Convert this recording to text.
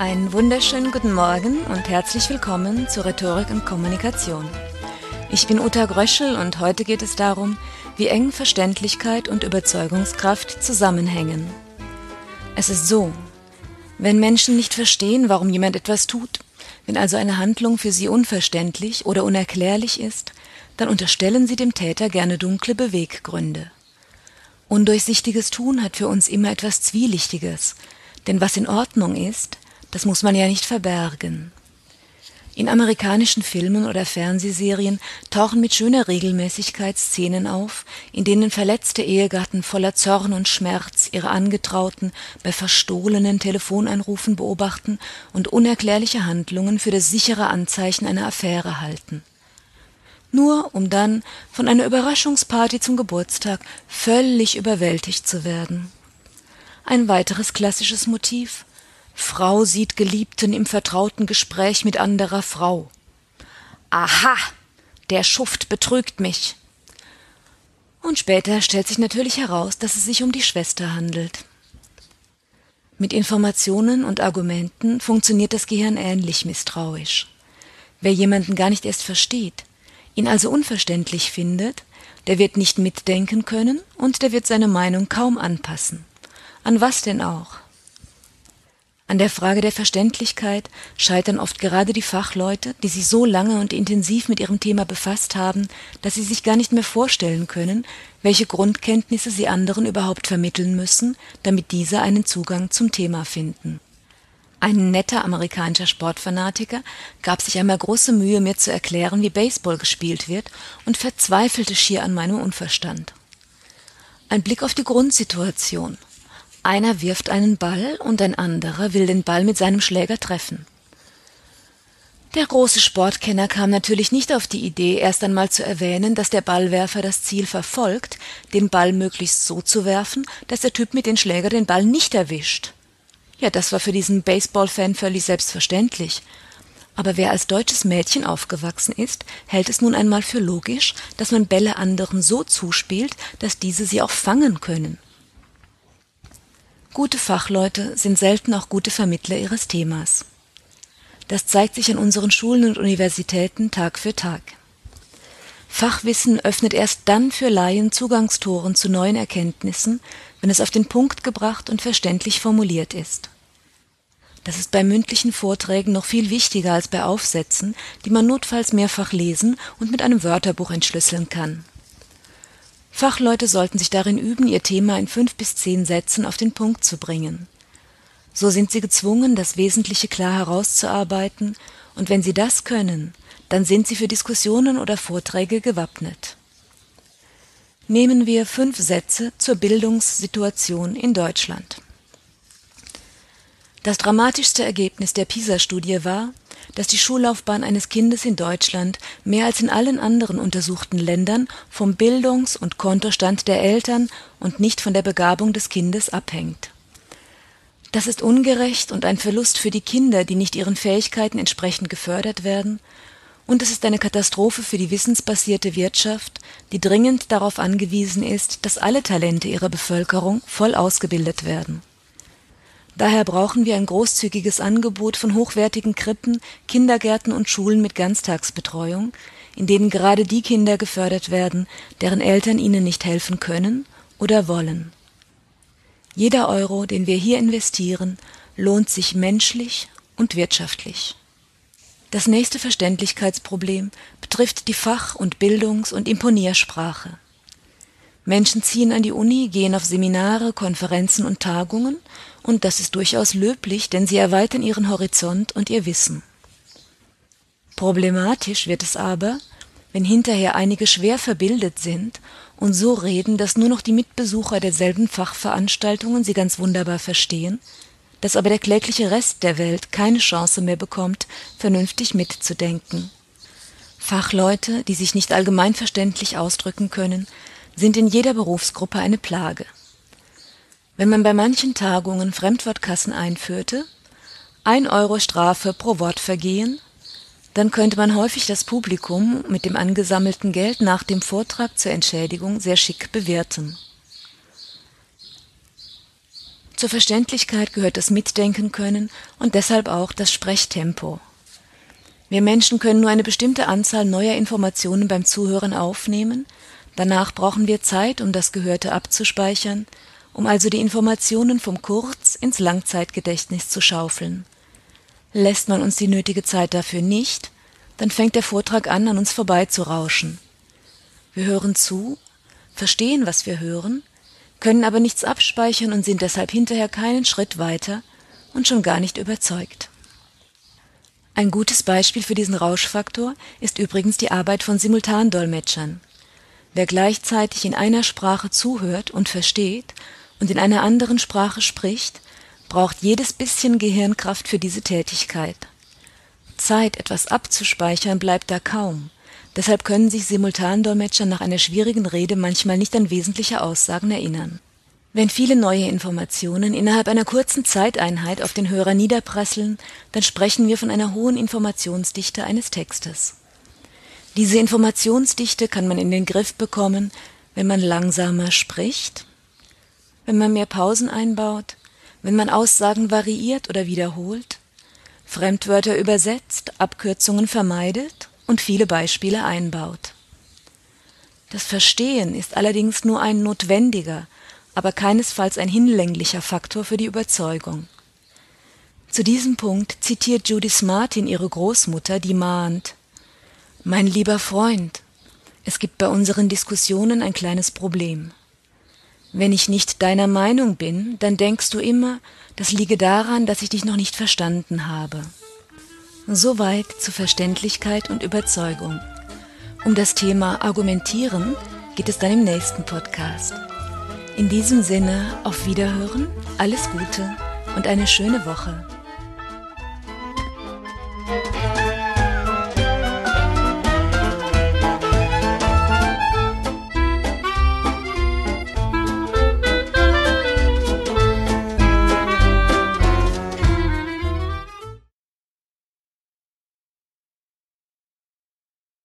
Einen wunderschönen guten Morgen und herzlich willkommen zu Rhetorik und Kommunikation. Ich bin Uta Gröschel und heute geht es darum, wie eng Verständlichkeit und Überzeugungskraft zusammenhängen. Es ist so, wenn Menschen nicht verstehen, warum jemand etwas tut, wenn also eine Handlung für sie unverständlich oder unerklärlich ist, dann unterstellen sie dem Täter gerne dunkle Beweggründe. Undurchsichtiges Tun hat für uns immer etwas Zwielichtiges, denn was in Ordnung ist, das muss man ja nicht verbergen. In amerikanischen Filmen oder Fernsehserien tauchen mit schöner Regelmäßigkeit Szenen auf, in denen verletzte Ehegatten voller Zorn und Schmerz ihre Angetrauten bei verstohlenen Telefonanrufen beobachten und unerklärliche Handlungen für das sichere Anzeichen einer Affäre halten. Nur um dann von einer Überraschungsparty zum Geburtstag völlig überwältigt zu werden. Ein weiteres klassisches Motiv Frau sieht Geliebten im vertrauten Gespräch mit anderer Frau. Aha, der Schuft betrügt mich. Und später stellt sich natürlich heraus, dass es sich um die Schwester handelt. Mit Informationen und Argumenten funktioniert das Gehirn ähnlich misstrauisch. Wer jemanden gar nicht erst versteht, ihn also unverständlich findet, der wird nicht mitdenken können und der wird seine Meinung kaum anpassen. An was denn auch? An der Frage der Verständlichkeit scheitern oft gerade die Fachleute, die sich so lange und intensiv mit ihrem Thema befasst haben, dass sie sich gar nicht mehr vorstellen können, welche Grundkenntnisse sie anderen überhaupt vermitteln müssen, damit diese einen Zugang zum Thema finden. Ein netter amerikanischer Sportfanatiker gab sich einmal große Mühe, mir zu erklären, wie Baseball gespielt wird, und verzweifelte schier an meinem Unverstand. Ein Blick auf die Grundsituation – einer wirft einen Ball und ein anderer will den Ball mit seinem Schläger treffen. Der große Sportkenner kam natürlich nicht auf die Idee, erst einmal zu erwähnen, dass der Ballwerfer das Ziel verfolgt, den Ball möglichst so zu werfen, dass der Typ mit dem Schläger den Ball nicht erwischt. Ja, das war für diesen Baseball-Fan völlig selbstverständlich. Aber wer als deutsches Mädchen aufgewachsen ist, hält es nun einmal für logisch, dass man Bälle anderen so zuspielt, dass diese sie auch fangen können. Gute Fachleute sind selten auch gute Vermittler ihres Themas. Das zeigt sich an unseren Schulen und Universitäten Tag für Tag. Fachwissen öffnet erst dann für Laien Zugangstoren zu neuen Erkenntnissen, wenn es auf den Punkt gebracht und verständlich formuliert ist. Das ist bei mündlichen Vorträgen noch viel wichtiger als bei Aufsätzen, die man notfalls mehrfach lesen und mit einem Wörterbuch entschlüsseln kann. Fachleute sollten sich darin üben, ihr Thema in fünf bis zehn Sätzen auf den Punkt zu bringen. So sind sie gezwungen, das Wesentliche klar herauszuarbeiten, und wenn sie das können, dann sind sie für Diskussionen oder Vorträge gewappnet. Nehmen wir fünf Sätze zur Bildungssituation in Deutschland. Das dramatischste Ergebnis der PISA-Studie war, dass die Schullaufbahn eines Kindes in Deutschland mehr als in allen anderen untersuchten Ländern vom Bildungs- und Kontostand der Eltern und nicht von der Begabung des Kindes abhängt. Das ist ungerecht und ein Verlust für die Kinder, die nicht ihren Fähigkeiten entsprechend gefördert werden, und es ist eine Katastrophe für die wissensbasierte Wirtschaft, die dringend darauf angewiesen ist, dass alle Talente ihrer Bevölkerung voll ausgebildet werden Daher brauchen wir ein großzügiges Angebot von hochwertigen Krippen, Kindergärten und Schulen mit Ganztagsbetreuung, in denen gerade die Kinder gefördert werden, deren Eltern ihnen nicht helfen können oder wollen. Jeder Euro, den wir hier investieren, lohnt sich menschlich und wirtschaftlich. Das nächste Verständlichkeitsproblem betrifft die Fach- und Bildungs- und Imponiersprache. Menschen ziehen an die Uni, gehen auf Seminare, Konferenzen und Tagungen, und das ist durchaus löblich, denn sie erweitern ihren Horizont und ihr Wissen. Problematisch wird es aber, wenn hinterher einige schwer verbildet sind und so reden, dass nur noch die Mitbesucher derselben Fachveranstaltungen sie ganz wunderbar verstehen, dass aber der klägliche Rest der Welt keine Chance mehr bekommt, vernünftig mitzudenken. Fachleute, die sich nicht allgemeinverständlich ausdrücken können, sind in jeder Berufsgruppe eine Plage. Wenn man bei manchen Tagungen Fremdwortkassen einführte, ein Euro Strafe pro Wortvergehen, dann könnte man häufig das Publikum mit dem angesammelten Geld nach dem Vortrag zur Entschädigung sehr schick bewirten. Zur Verständlichkeit gehört das Mitdenken können und deshalb auch das Sprechtempo. Wir Menschen können nur eine bestimmte Anzahl neuer Informationen beim Zuhören aufnehmen, danach brauchen wir Zeit, um das Gehörte abzuspeichern, um also die Informationen vom Kurz- ins Langzeitgedächtnis zu schaufeln. Lässt man uns die nötige Zeit dafür nicht, dann fängt der Vortrag an, an uns vorbeizurauschen. Wir hören zu, verstehen, was wir hören, können aber nichts abspeichern und sind deshalb hinterher keinen Schritt weiter und schon gar nicht überzeugt. Ein gutes Beispiel für diesen Rauschfaktor ist übrigens die Arbeit von Simultandolmetschern. Wer gleichzeitig in einer Sprache zuhört und versteht und in einer anderen Sprache spricht, braucht jedes bisschen Gehirnkraft für diese Tätigkeit. Zeit, etwas abzuspeichern, bleibt da kaum. Deshalb können sich Simultandolmetscher nach einer schwierigen Rede manchmal nicht an wesentliche Aussagen erinnern. Wenn viele neue Informationen innerhalb einer kurzen Zeiteinheit auf den Hörer niederprasseln, dann sprechen wir von einer hohen Informationsdichte eines Textes. Diese Informationsdichte kann man in den Griff bekommen, wenn man langsamer spricht, wenn man mehr Pausen einbaut, wenn man Aussagen variiert oder wiederholt, Fremdwörter übersetzt, Abkürzungen vermeidet und viele Beispiele einbaut. Das Verstehen ist allerdings nur ein notwendiger, aber keinesfalls ein hinlänglicher Faktor für die Überzeugung. Zu diesem Punkt zitiert Judith Martin ihre Großmutter, die mahnt Mein lieber Freund, es gibt bei unseren Diskussionen ein kleines Problem. Wenn ich nicht deiner Meinung bin, dann denkst du immer, das liege daran, dass ich dich noch nicht verstanden habe. Soweit zu Verständlichkeit und Überzeugung. Um das Thema Argumentieren geht es dann im nächsten Podcast. In diesem Sinne auf Wiederhören, alles Gute und eine schöne Woche.